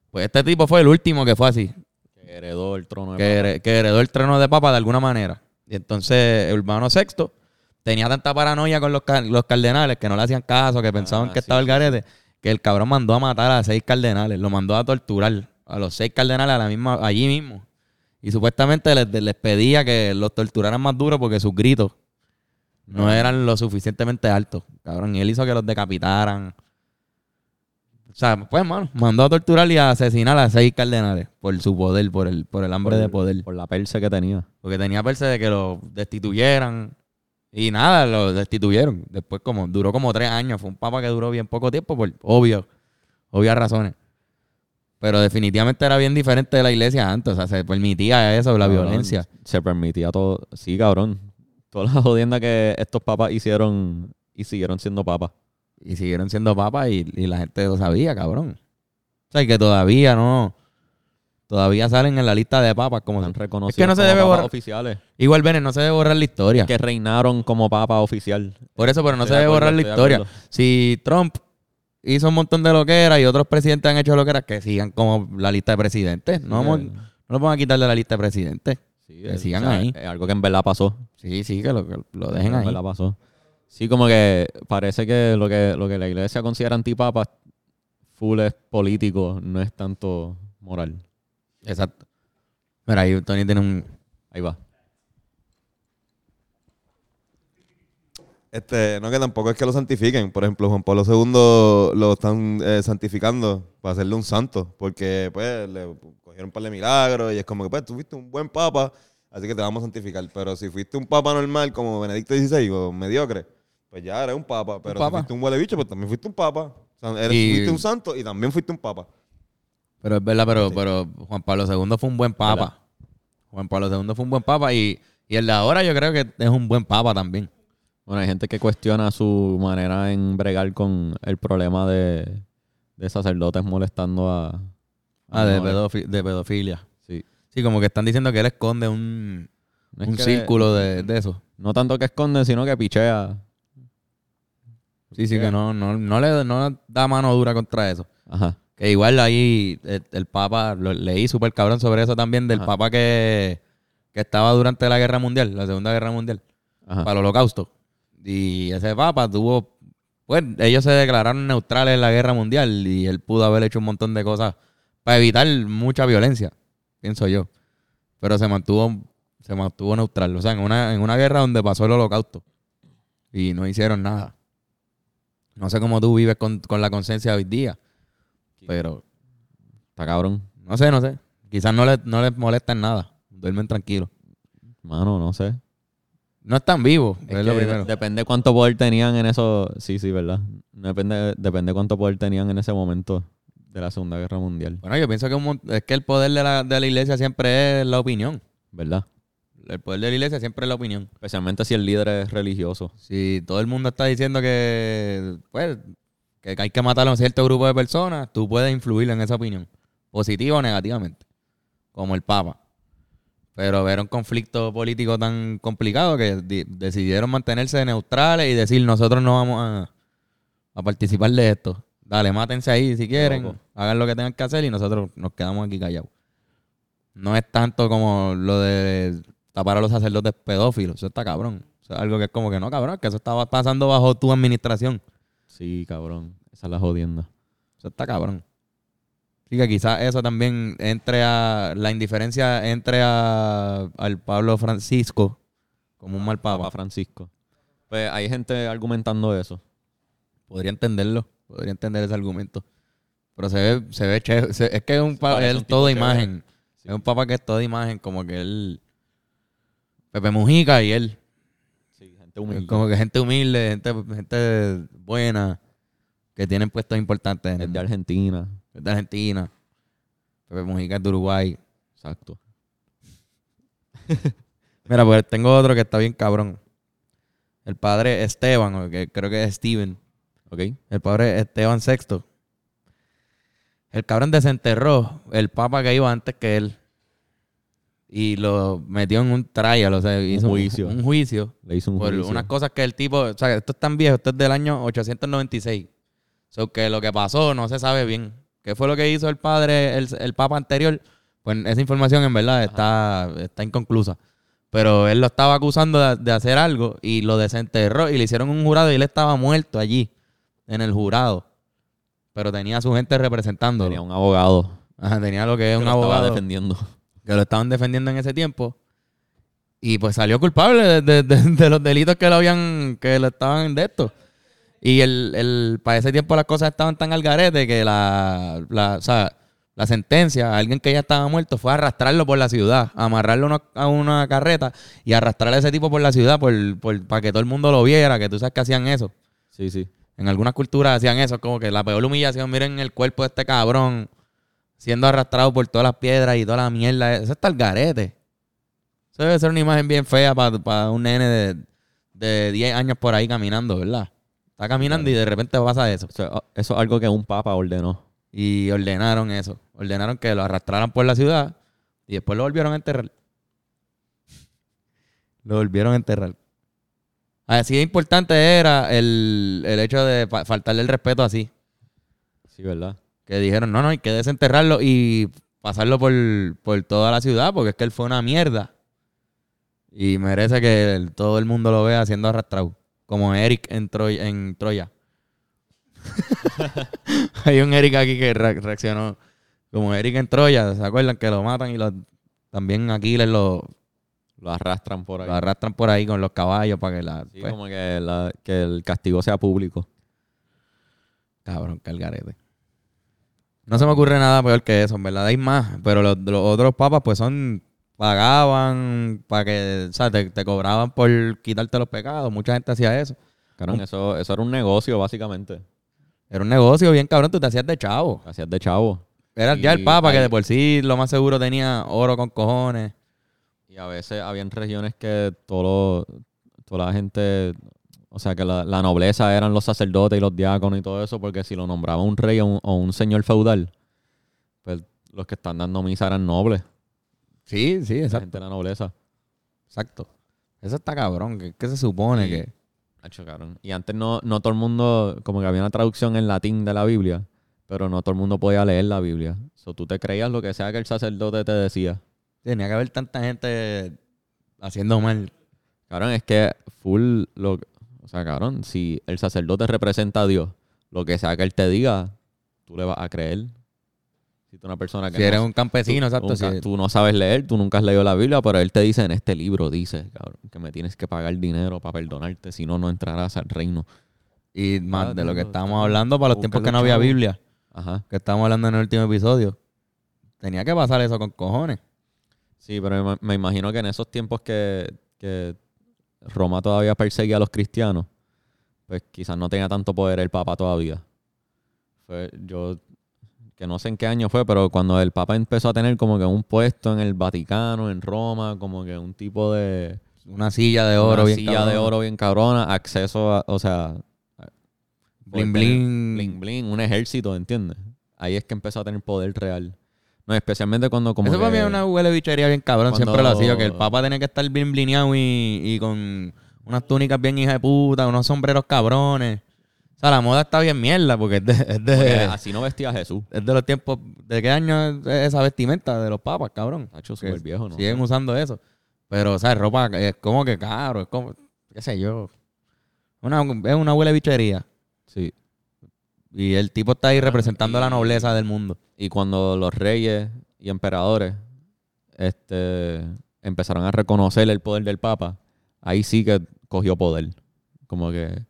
Pues este tipo fue el último que fue así, Que heredó el trono de que, papa. que heredó el trono de papa de alguna manera. Y entonces Urbano VI tenía tanta paranoia con los, los cardenales que no le hacían caso, que pensaban Ah, que sí, estaba el sí, garete, que el cabrón mandó a matar a seis cardenales, lo mandó a torturar a los seis cardenales a la misma, allí mismo. Y supuestamente les, les pedía que los torturaran más duro porque sus gritos no eran lo suficientemente altos. Cabrón, y él hizo que los decapitaran. O sea, pues, mano, mandó a torturar y a asesinar a seis cardenales por su poder, por el, por el hambre de poder. Por la perse que tenía. Porque tenía perse de que lo destituyeran. Y nada, lo destituyeron. Después, como duró como tres años. Fue un papa que duró bien poco tiempo, por obvio, obvias razones. Pero definitivamente era bien diferente de la iglesia antes. O sea, se permitía eso, la Cabrón, violencia. Se permitía todo. Sí, cabrón. Todas las jodiendas que estos papas hicieron y siguieron siendo papas. Y siguieron siendo papas y, y la gente lo sabía, cabrón. O sea, y que todavía no. Todavía salen en la lista de papas como Están reconocidos Es que no se como debe papas borrar- oficiales. Igual, Bene, no se debe borrar la historia. Que reinaron como papa oficial. Por eso, pero no Estoy se de debe acuerdo, borrar la de historia. Si Trump hizo un montón de lo que era y otros presidentes han hecho lo que era, que sigan como la lista de presidentes. no, vamos- eh. no lo van a quitar de la lista de presidentes. Sí, Que eh, sigan o sea, ahí. Es algo que en verdad pasó. Sí, sí, que lo, que lo Que dejen en ahí. verdad pasó. Sí, como que parece que lo que, lo que la iglesia considera antipapa full es político, no es tanto moral. Exacto. Mira, ahí Tony tiene un... Ahí va. Este, no que tampoco es que lo santifiquen. Por ejemplo, Juan Pablo II lo están eh, santificando para hacerle un santo. Porque, pues, le cogieron un par de milagros y es como que, pues, tú fuiste un buen papa, así que te vamos a santificar. Pero si fuiste un papa normal como Benedicto XVI o mediocre, pues ya eres un papa. Pero papa. si fuiste un huele bicho, pues también fuiste un papa. O sea, eres- Y- fuiste un santo y también fuiste un papa. Pero es verdad, pero, pero Juan Pablo II fue un buen papa. Juan Pablo II fue un buen papa y, y el de ahora yo creo que es un buen papa también. Bueno, hay gente que cuestiona su manera en bregar con el problema de, de sacerdotes molestando a... Ah, de, pedofi- de pedofilia. Sí. Sí, como que están diciendo que él esconde un, No es un círculo de, de eso. No tanto que esconden, sino que pichea. Sí, sí, que no, no, no, le, no da mano dura contra eso. Ajá. Que igual ahí el, el Papa, lo, leí súper cabrón sobre eso también, del Ajá. Papa que, que estaba durante la Guerra Mundial, la Segunda Guerra Mundial, Ajá. para el Holocausto. Y ese Papa tuvo, pues ellos se declararon neutrales en la Guerra Mundial y él pudo haber hecho un montón de cosas para evitar mucha violencia, pienso yo. Pero se mantuvo, se mantuvo neutral, o sea, en una, en una guerra donde pasó el Holocausto y no hicieron nada. No sé cómo tú vives con, con la conciencia hoy día, pero Está cabrón. no sé, no sé. Quizás no, le, no les molesta en nada. Duermen tranquilos. Mano, no sé. No están vivos, es, Es lo primero. Depende cuánto poder tenían en eso. Sí, sí, ¿verdad? Depende, depende cuánto poder tenían en ese momento. de la Segunda Guerra Mundial, Bueno, yo pienso que un es que el poder de la, de la iglesia siempre es la opinión. ¿verdad? El poder de la iglesia siempre es la opinión. Especialmente si el líder es religioso. Si todo el mundo está diciendo que, pues, que hay que matar a un cierto grupo de personas, tú puedes influir en esa opinión, positiva o negativamente, como el Papa. Pero ver un conflicto político tan complicado que di- decidieron mantenerse neutrales y decir nosotros no vamos a, a participar de esto. Dale, mátense ahí si quieren, Loco. hagan lo que tengan que hacer y nosotros nos quedamos aquí callados. No es tanto como lo de tapar a los sacerdotes pedófilos, eso está cabrón. Eso es algo que es como que no, cabrón, que eso estaba pasando bajo tu administración. Sí, cabrón. Esa es la jodienda. Eso está cabrón. Así que quizás eso también entre a. La indiferencia entre a, al Pablo Francisco como un mal papa. Papa Francisco. Pues hay gente argumentando eso. Podría entenderlo. Podría entender ese argumento. Pero se ve, se ve chévere. se- es que es un papa, todo chévere. imagen. Sí. Es un papa que es toda imagen, como que él. Pepe Mujica y él. Sí, gente humilde. Como que gente humilde, gente, gente buena, que tienen puestos importantes en Es el de Argentina. Es de Argentina. Pepe Mujica es de Uruguay. Exacto. Mira, pues tengo otro que está bien cabrón. El padre Esteban, que creo que es Steven. ¿Ok? El padre Esteban VI. El cabrón desenterró el papa que iba antes que él. Y lo metió en un trial, o sea, hizo un juicio. Un, juicio Le hizo un por juicio. unas cosas que el tipo, o sea, esto es tan viejo, esto es del año 896. So que lo que pasó no se sabe bien. ¿Qué fue lo que hizo el padre, el, el papa anterior? Pues esa información en verdad está, está inconclusa. Pero él lo estaba acusando de, de hacer algo y lo desenterró y le hicieron un jurado y él estaba muerto allí, en el jurado. Pero tenía a su gente representándolo. Tenía un abogado. Ajá, tenía lo que es un lo estaba abogado defendiendo. Que lo estaban defendiendo en ese tiempo. Y pues salió culpable de, de- de- de los delitos que lo habían, que lo estaban de esto. Y el, el, para ese tiempo las cosas estaban tan al garete que la, la, o sea, la sentencia, a alguien que ya estaba muerto, fue arrastrarlo por la ciudad, amarrarlo a una, a una carreta y arrastrar a ese tipo por la ciudad por, por- para que todo el mundo lo viera, que tú sabes que hacían eso. Sí, sí. En algunas culturas hacían eso, como que la peor humillación, miren el cuerpo de este cabrón siendo arrastrado por todas las piedras y toda la mierda. Eso está el garete. Eso debe ser una imagen bien fea para un nene de, de 10 años por ahí caminando, ¿verdad? Está caminando y de repente pasa eso. Eso, eso es algo que un papa ordenó. Y ordenaron eso. Ordenaron que lo arrastraran por la ciudad y después lo volvieron a enterrar. Lo volvieron a enterrar. Así de importante era el, el hecho de fa- faltarle el respeto así. Sí, ¿verdad? Que dijeron, no, no, hay que desenterrarlo y pasarlo por, por toda la ciudad porque es que él fue una mierda. Y merece que el- todo el mundo lo vea siendo arrastrado. Como Eric en, Troy- en Troya. Hay un Eric aquí que re- reaccionó. Como Eric en Troya, ¿se acuerdan? Que lo matan y lo, también Aquiles lo, Lo arrastran por ahí. lo arrastran por ahí con los caballos para que la... Sí, pues, como que, la- que el castigo sea público. Cabrón, calgarete. No se me ocurre nada peor que eso, en verdad hay más. Pero los, los otros papas, pues son. Pagaban para que. O sea, te, te cobraban por quitarte los pecados. Mucha gente hacía eso. Eso, eso era un negocio, básicamente. Era un negocio bien cabrón, tú te hacías de chavo. Hacías de chavo. Era ya el papa que de por sí lo más seguro tenía oro con cojones. Y a veces habían regiones que todo lo- toda la gente, o sea, que la, la nobleza eran los sacerdotes y los diáconos y todo eso, porque si lo nombraba un rey o un, o un señor feudal, pues los que están dando misa eran nobles, Sí, sí, la exacto. gente de la nobleza. Exacto. Eso está cabrón. ¿Qué, qué se supone Sí. que.? Hacho, cabrón. Y antes no, no todo el mundo, como que había una traducción en latín de la Biblia, pero no todo el mundo podía leer la Biblia. So, tú te creías lo que sea que el sacerdote te decía. Tenía que haber tanta gente haciendo mal. Cabrón, es que full lo o sea, cabrón, si el sacerdote representa a Dios, lo que sea que él te diga, tú le vas a creer. Si tú una persona que Si no- eres un campesino, tú, exacto. un tú no sabes leer, tú nunca has leído la Biblia, pero él te dice en este libro, dice, cabrón, que me tienes que pagar dinero para perdonarte, si no, no entrarás al reino. Y más Ah, de lo que estábamos hablando para los tiempos que no había. Biblia, Ajá. que estábamos hablando en el último episodio. Tenía que pasar eso con cojones. Sí, pero me, me imagino que en esos tiempos que, que Roma todavía perseguía a los cristianos, pues quizás no tenía tanto poder el Papa todavía. Fue, yo, que no sé en qué año fue, pero cuando el Papa empezó a tener como que un puesto en el Vaticano, en Roma, como que un tipo de Una silla de oro una bien silla cabrona. de oro bien cabrona, acceso a, o sea, Bling, bling. bling bling, un ejército, ¿entiendes? Ahí es que empezó a tener poder real. No, especialmente cuando como Eso para mí que- es una huele bichería bien cabrón. Cuando- Siempre lo hacía. Que el papa tenía que estar bien blineado y, y con unas túnicas bien hija de puta, unos sombreros cabrones. O sea, la moda está bien mierda porque es de, es de, porque así no vestía Jesús. es de los tiempos. ¿De qué año es esa vestimenta de los papas, cabrón? Tacho, Que súper viejo, ¿no? Siguen usando eso. Pero, o sea, ropa es como que caro. Es como, qué sé yo. Una, es una huele bichería. Sí. Y el tipo está ahí representando y- la nobleza del mundo. Y cuando los reyes y emperadores este, empezaron a reconocer el poder del Papa, ahí sí que cogió poder. Como que,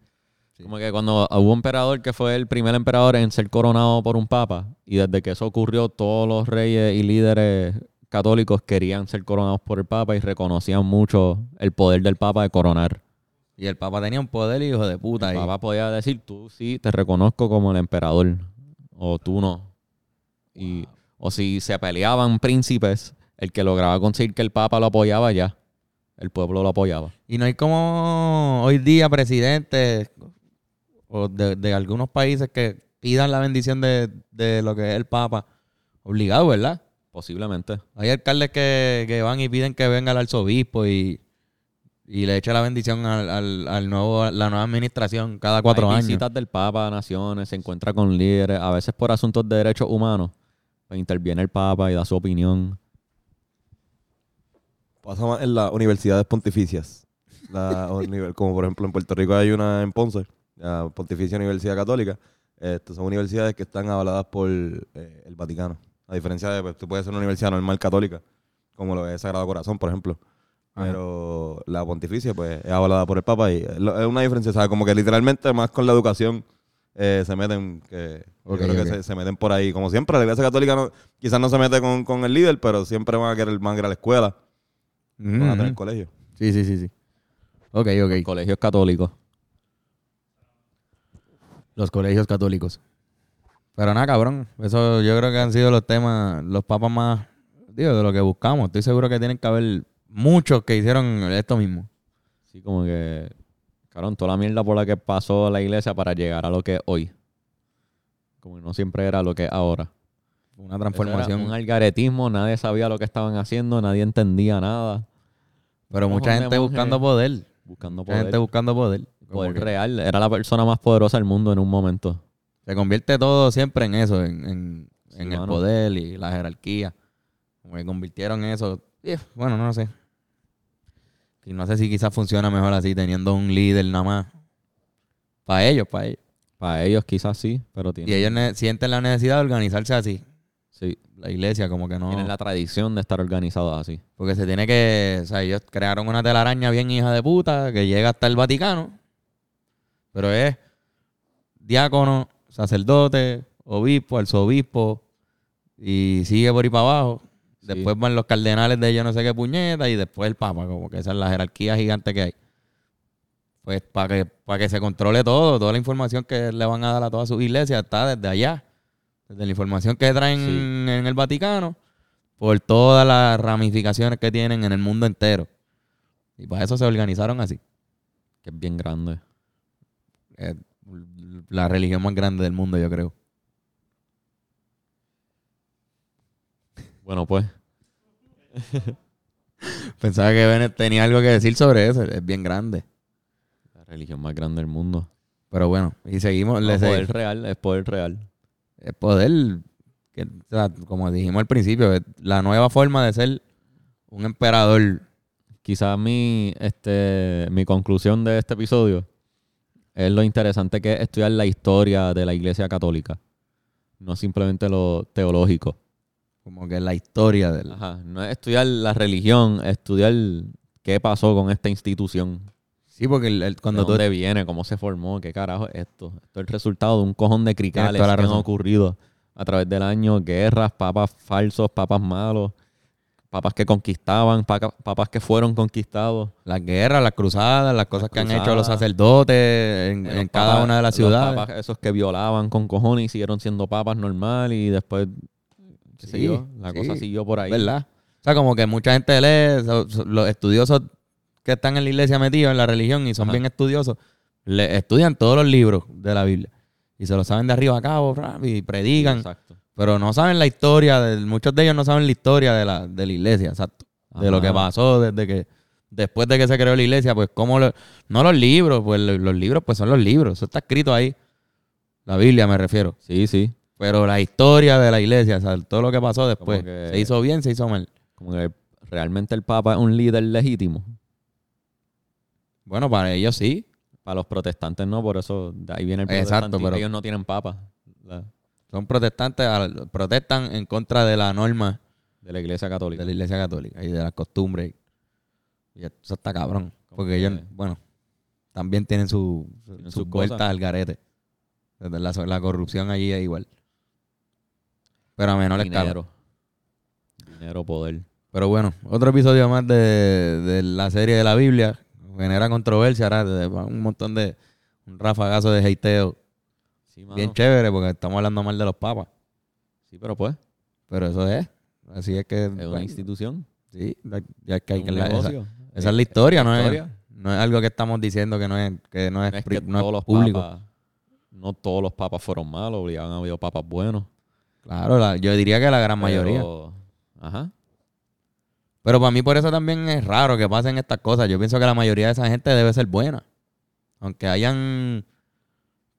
Sí. como que cuando hubo un emperador que fue el primer emperador en ser coronado por un Papa, y desde que eso ocurrió, todos los reyes y líderes católicos querían ser coronados por el Papa y reconocían mucho el poder del Papa de coronar. Y el papa tenía un poder hijo de puta. El ahí. Papa podía decir, tú sí, te reconozco como el emperador, o tú no. Y, o si se peleaban príncipes, el que lograba conseguir que el Papa lo apoyaba ya, el pueblo lo apoyaba. Y no hay como hoy día presidentes o de, de algunos países que pidan la bendición de, de lo que es el Papa. Obligado, ¿verdad? Posiblemente. Hay alcaldes que, que van y piden que venga el arzobispo y, y le eche la bendición al, al, al nuevo, la nueva administración cada cuatro Hay años. visitas del Papa a naciones, se encuentra con líderes, a veces por asuntos de derechos humanos, pues interviene el Papa y da su opinión. Pasa más en las universidades pontificias. La como por ejemplo en Puerto Rico hay una en Ponce, la Pontificia Universidad Católica. Estas son universidades que están avaladas por eh, el Vaticano. A diferencia de, pues, tú puedes ser una universidad normal católica, como lo es Sagrado Corazón, por ejemplo. Ajá. Pero la pontificia, pues, es avalada por el Papa y es una diferencia, ¿sabes? Como que literalmente más con la educación eh, se meten, que yo creo que se, se meten por ahí. Como siempre, la iglesia católica no, quizás no se mete con, con el líder, pero siempre van a querer, van a ir a la escuela, van a tener Ujú. colegio. Sí, sí, sí, sí. Ok, ok. Colegios católicos. Los colegios católicos. Pero nada, cabrón. Eso yo creo que han sido los temas, los papas más, digo, de lo que buscamos. Estoy seguro que tienen que haber muchos que hicieron esto mismo. Sí, como que, cabrón, toda la mierda por la que pasó la iglesia para llegar a lo que es hoy. Como que no siempre era lo que es ahora. Una transformación. Un algaretismo, nadie sabía lo que estaban haciendo, nadie entendía nada. Pero mucha gente buscando poder. Buscando Mucha poder. gente buscando poder. Poder que real. Era la persona más poderosa del mundo en un momento. Se convierte todo siempre en eso, en, en- Sí, en el poder y la jerarquía. Como que convirtieron eso. Bueno, no lo sé. Y no sé si quizás funciona mejor así, teniendo un líder nada más. Para ellos, para ellos. Para ellos quizás sí, pero tienen, Y ellos sienten la necesidad de organizarse así. sí, La iglesia, como que no. tienen la tradición de estar organizados así. Porque se tiene que. O sea, ellos crearon una telaraña bien hija de puta que llega hasta el Vaticano. Pero es diácono, sacerdote, obispo, arzobispo. Y sigue por ahí para abajo. Después van los cardenales de yo no sé qué puñeta. Y después el papa. Como que esa es la jerarquía gigante que hay. Pues para que, para que se controle todo. Toda la información que le van a dar a todas sus iglesias está desde allá. Desde la información que traen Sí. en el Vaticano por todas las ramificaciones que tienen en el mundo entero. Y para eso se organizaron así. Que es bien grande. Es la religión más grande del mundo, yo creo. Bueno, pues. Pensaba que Bennett tenía algo que decir sobre eso. Es bien grande. La religión más grande del mundo. Pero bueno, y seguimos. No, le poder real, es poder real. es poder, que, o sea, como dijimos al principio, es la nueva forma de ser un emperador. Quizás mi, este, mi conclusión de este episodio es lo interesante que es estudiar la historia de la iglesia católica. No simplemente lo teológico. Como que la historia del... Ajá. No es estudiar la religión, es estudiar qué pasó con esta institución. Sí, porque el- el- cuando ¿De tú... dónde viene? ¿Cómo se formó? ¿Qué carajo es esto? Esto es el resultado de un cojón de cricales que han ocurrido a través del año. Guerras, papas falsos, papas malos. papas que conquistaban, papas que fueron conquistados. Las guerras, las cruzadas, las cosas que han hecho los sacerdotes en, Eh, en cada papas- una de las los ciudades. papas esos que violaban con cojones y siguieron siendo papas normal y después Sí, yo, la sí. cosa siguió por ahí. ¿Verdad? O sea, como que mucha gente lee, los estudiosos que están en la iglesia metidos en la religión y son Ajá. bien estudiosos, le estudian todos los libros de la Biblia. Y se lo saben de arriba a cabo, y predican. Exacto. Pero no saben la historia, de, muchos de ellos no saben la historia de la, de la iglesia, exacto. De lo que pasó desde que, después de que se creó la iglesia, pues cómo, lo- no los libros, pues lo- los libros pues son los libros, eso está escrito ahí. La Biblia me refiero. Sí, sí. Pero la historia de la iglesia, o sea, todo lo que pasó después, que- se hizo bien, se hizo mal. Como que realmente el papa es un líder legítimo. Bueno, para ellos sí. Para los protestantes no, por eso de ahí viene el Exacto, pero- Ellos no tienen papa la- Son protestantes, protestan en contra de la norma de la iglesia católica. de la iglesia católica y de las costumbres. Y eso está cabrón. Porque que- ellos, bueno, también tienen su, Tienen su sus vuelta cosas. al garete. La, la corrupción allí es igual. Pero a menor escala. Dinero. Dinero, poder. Pero bueno, otro episodio más de, de la serie de la Biblia. Genera controversia ahora, un montón de un rafagazo de. Sí, mano. Bien chévere porque estamos hablando mal de los papas. Sí, pero pues, Pero eso es. Así es que. es una bueno, institución. sí, ya es que hay es que la- esa, esa es la historia, no es, no es algo que estamos diciendo que no es, que no es, No es que no es todos los público. papas, no todos los papas fueron malos, y han habido papas buenos. Claro, la- yo diría que la gran mayoría. Pero- Ajá. Pero para mí por eso también es raro que pasen estas cosas. Yo pienso que la mayoría de esa gente debe ser buena. Aunque hayan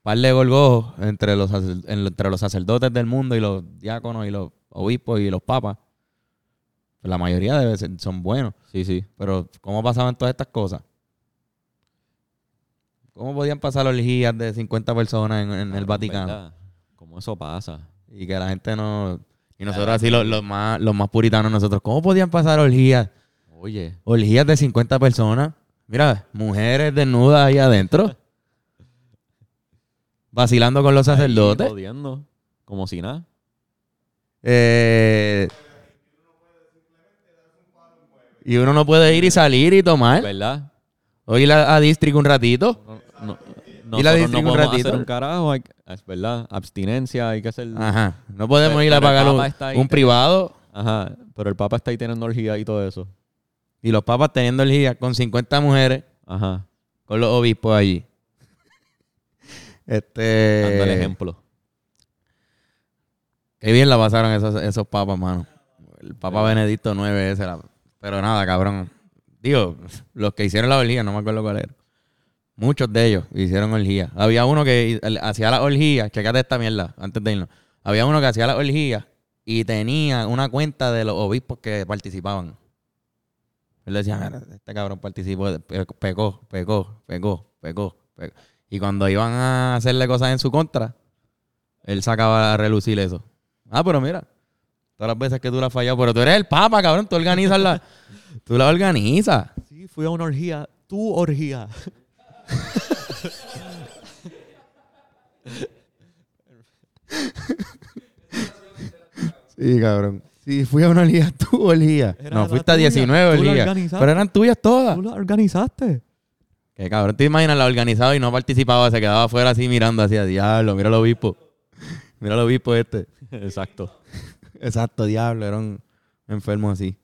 par de gorgojos entre los, entre los sacerdotes del mundo y los diáconos y los obispos y los papas. pues la mayoría debe ser, son buenos. Sí, sí. Pero ¿cómo pasaban todas estas cosas? ¿Cómo podían pasar orgías de 50 personas en, en el Vaticano? ¿Cómo eso pasa? Y que la gente no... Y nosotros así, los, los más, los más puritanos nosotros, ¿cómo podían pasar orgías? Oye, Orgías de 50 personas. Mira, mujeres desnudas ahí adentro. Vacilando con los ahí sacerdotes. jodiendo, como si nada. Eh, y uno no puede ir y salir y tomar. ¿Verdad? O ir a, a District un ratito. No, no, Y la nosotros no distribuyo un ratito. hacer un carajo. hay- es verdad. Abstinencia, hay que hacer... Ajá. No podemos Pero- ir a pagar un, privado. Ajá. Pero el papa está ahí teniendo orgía y todo eso. Y los papas teniendo orgías con 50 mujeres. Ajá. Con los obispos allí. Este. Dando el ejemplo. Qué bien la pasaron esos, esos papas, mano. El Papa Benedicto IX ese. la- Pero nada, cabrón. Digo, los que hicieron la orgía, no me acuerdo cuál era. Muchos de ellos hicieron orgía. Había uno que hacía la orgía. Checate esta mierda antes de irnos. Había uno que hacía la orgía y tenía una cuenta de los obispos que participaban. Él decía, "Mira, este cabrón participó, pecó, pecó, pecó, pecó, pecó. Y cuando iban a hacerle cosas en su contra, él sacaba a relucir eso. Ah, pero mira, todas las veces que tú la has fallado, pero tú eres el papa, cabrón, tú organizas la, tú la organizas. Sí, fui a una orgía. Tu orgía. Sí, cabrón. Sí, fui a una orgía, tú. Era No, fuiste a tuya, 19 tú la orgías. organizaste. Pero eran tuyas todas. la organizaste. Que cabrón, te imaginas la organizaba y no participaba, se quedaba afuera así mirando así a diablo, mira el obispo. Mira el obispo este. Exacto. Exacto, diablo, era un enfermo así.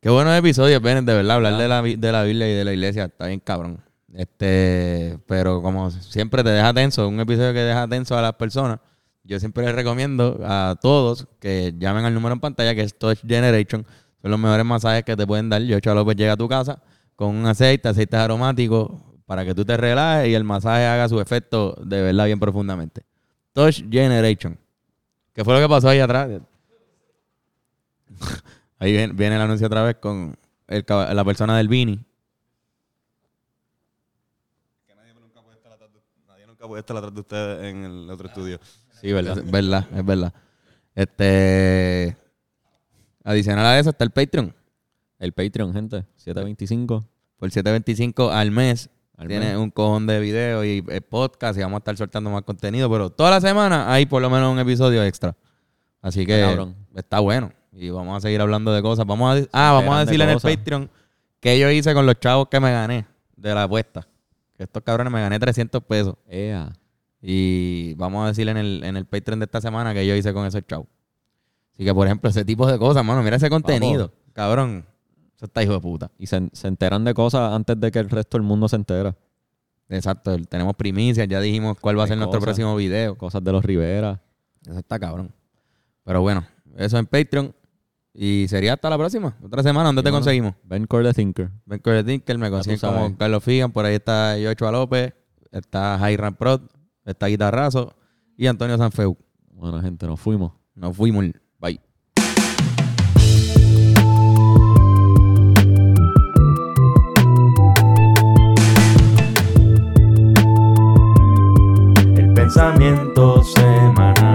Qué buenos episodios, Bennett, de verdad, hablar de la, de la Biblia y de la iglesia, está bien cabrón. Este, pero como siempre te deja tenso, un episodio que deja tenso a las personas, yo siempre les recomiendo a todos que llamen al número en pantalla que es Touch Generation. Son los mejores masajes que te pueden dar. Yo, Chalo López, llega a tu casa con un aceite, aceites aromáticos, para que tú te relajes y el masaje haga su efecto de verdad bien profundamente. Touch Generation. ¿Qué fue lo que pasó ahí atrás? Ahí viene, viene el anuncio otra vez con la persona del Vini. Nadie nunca puede estar atrás de, nadie nunca puede estar atrás de ustedes en el otro estudio. Sí, ¿verdad? Es verdad, es verdad. Este. Adicional a eso está el Patreon. El Patreon, gente. 725. Por 7.25 al mes. Al Tiene mes. un cojón de videos y eh, podcast y vamos a estar soltando más contenido. Pero toda la semana hay por lo menos un episodio extra. Así que Está cabrón. está bueno. Y vamos a seguir hablando de cosas. Vamos a, ah, vamos a decirle en el. Patreon que yo hice con los chavos que me gané de la apuesta. Estos cabrones me gané 300 pesos. Ea. Y vamos a decirle en el, en el Patreon de esta semana que yo hice con esos chavos. Así que, por ejemplo, ese tipo de cosas, mano. Mira ese contenido. Cabrón. Eso está hijo de puta. Y se, se enteran de cosas antes de que el resto del mundo se entera. Exacto. Tenemos primicias. Ya dijimos cuál va a ser nuestro próximo video. Cosas de los Rivera. Eso está cabrón. Pero bueno, eso en Patreon. Y sería hasta la próxima. Otra semana. ¿Dónde Y te bueno, conseguimos? Ben Core the Thinker. Ben Corey Tinker, me consiguen como Carlos Figan. Por ahí está Yochoa López. Está Jairan Prot. Está Guitarrazo. Y Antonio Sanfeu. Bueno, gente, nos fuimos. Nos fuimos. Bye. El pensamiento semanal.